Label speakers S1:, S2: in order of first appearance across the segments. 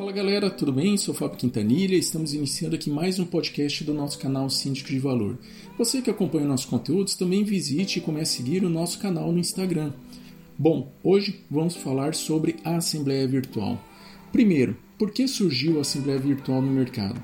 S1: Fala galera, tudo bem? Sou Fábio Quintanilha e estamos iniciando aqui mais um podcast do nosso canal Síndico de Valor. Você que acompanha nossos conteúdos também visite e comece a seguir o nosso canal no Instagram. Bom, hoje vamos falar sobre a Assembleia Virtual. Primeiro, por que surgiu a Assembleia Virtual no mercado?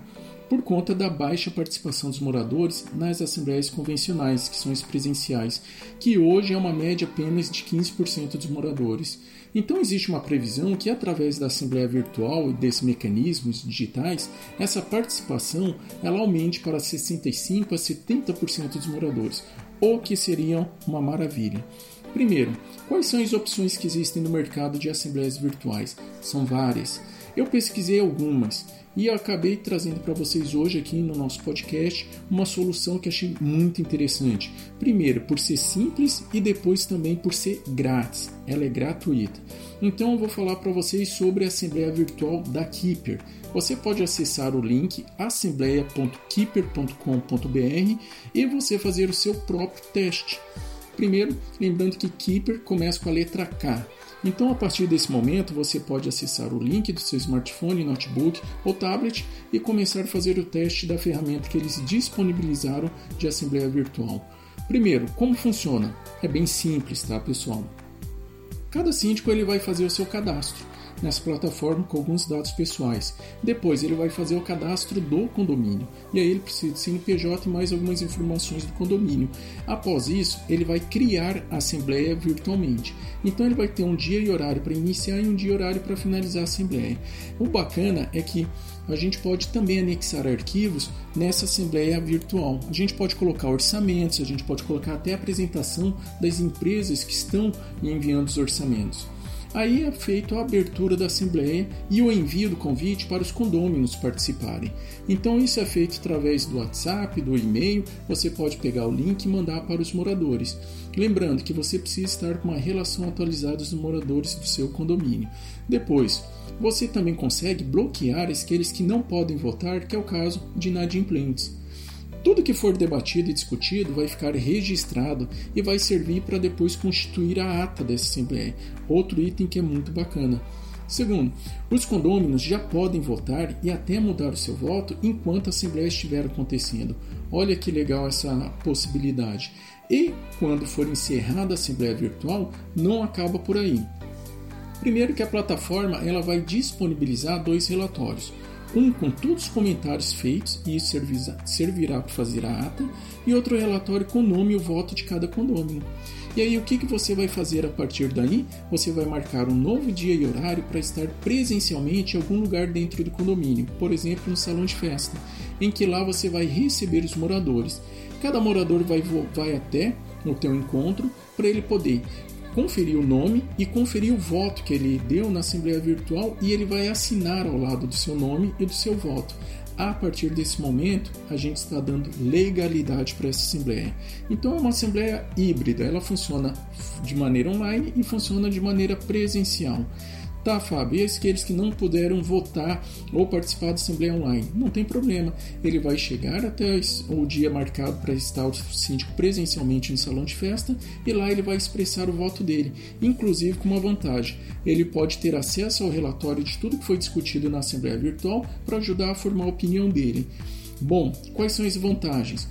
S1: Por conta da baixa participação dos moradores nas assembleias convencionais, que são as presenciais, que hoje é uma média apenas de 15% dos moradores. Então existe uma previsão que através da assembleia virtual e desses mecanismos digitais, essa participação ela aumente para 65 a 70% dos moradores, o que seria uma maravilha. Primeiro, quais são as opções que existem no mercado de assembleias virtuais? São várias. Eu pesquisei algumas e acabei trazendo para vocês hoje aqui no nosso podcast uma solução que achei muito interessante. Primeiro, por ser simples e depois também por ser grátis. Ela é gratuita. Então eu vou falar para vocês sobre a Assembleia Virtual da Keeper. Você pode acessar o link assembleia.keeper.com.br e você fazer o seu próprio teste. Primeiro, lembrando que Keeper começa com a letra K. Então, a partir desse momento, você pode acessar o link do seu smartphone, notebook ou tablet e começar a fazer o teste da ferramenta que eles disponibilizaram de Assembleia Virtual. Primeiro, como funciona? É bem simples, tá, pessoal? Cada síndico ele vai fazer o seu cadastro nessa plataforma com alguns dados pessoais. Depois ele vai fazer o cadastro do condomínio e aí ele precisa de CNPJ e mais algumas informações do condomínio. Após isso, ele vai criar a assembleia virtualmente. Então ele vai ter um dia e horário para iniciar e um dia e horário para finalizar a assembleia. O bacana é que a gente pode também anexar arquivos nessa assembleia virtual. A gente pode colocar orçamentos, a gente pode colocar até a apresentação das empresas que estão enviando os orçamentos. Aí é feito a abertura da assembleia e o envio do convite para os condôminos participarem. Então isso é feito através do WhatsApp, do e-mail, você pode pegar o link e mandar para os moradores. Lembrando que você precisa estar com uma relação atualizada dos moradores do seu condomínio. Depois, você também consegue bloquear aqueles que não podem votar, que é o caso de inadimplentes. Tudo que for debatido e discutido vai ficar registrado e vai servir para depois constituir a ata dessa Assembleia. Outro item que é muito bacana. Segundo, os condôminos já podem votar e até mudar o seu voto enquanto a Assembleia estiver acontecendo. Olha que legal essa possibilidade. E quando for encerrada a Assembleia Virtual, não acaba por aí. Primeiro que a plataforma ela vai disponibilizar dois relatórios um com todos os comentários feitos, e isso servirá para fazer a ata, e outro relatório com o nome e o voto de cada condômino. E aí, o que, que você vai fazer a partir daí? Você vai marcar um novo dia e horário para estar presencialmente em algum lugar dentro do condomínio, por exemplo, no salão de festa, em que lá você vai receber os moradores. Cada morador vai, vai até o teu encontro para ele poder conferir o nome e conferir o voto que ele deu na Assembleia Virtual e ele vai assinar ao lado do seu nome e do seu voto. A partir desse momento, a gente está dando legalidade para essa Assembleia. Então, é uma Assembleia híbrida, ela funciona de maneira online e funciona de maneira presencial. Tá, Fábio, e aqueles que não puderam votar ou participar da Assembleia Online? Não tem problema. Ele vai chegar até o dia marcado para estar o síndico presencialmente no salão de festa e lá ele vai expressar o voto dele, inclusive com uma vantagem. Ele pode ter acesso ao relatório de tudo que foi discutido na Assembleia Virtual para ajudar a formar a opinião dele. Bom, quais são as vantagens?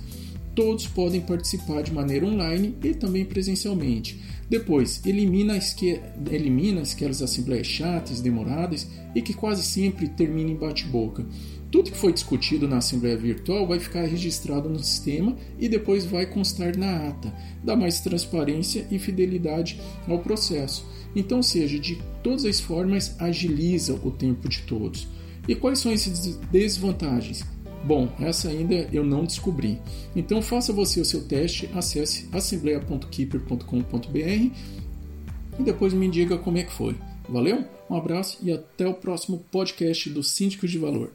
S1: Todos podem participar de maneira online e também presencialmente. Depois, elimina, esque... elimina aquelas assembleias chatas, demoradas e que quase sempre terminam em bate-boca. Tudo que foi discutido na Assembleia Virtual vai ficar registrado no sistema e depois vai constar na ata. Dá mais transparência e fidelidade ao processo. Então, seja, de todas as formas, agiliza o tempo de todos. E quais são essas desvantagens? Bom, essa ainda eu não descobri. Então faça você o seu teste, acesse assembleia.keeper.com.br e depois me diga como é que foi. Valeu? Um abraço e até o próximo podcast do Síndico de Valor.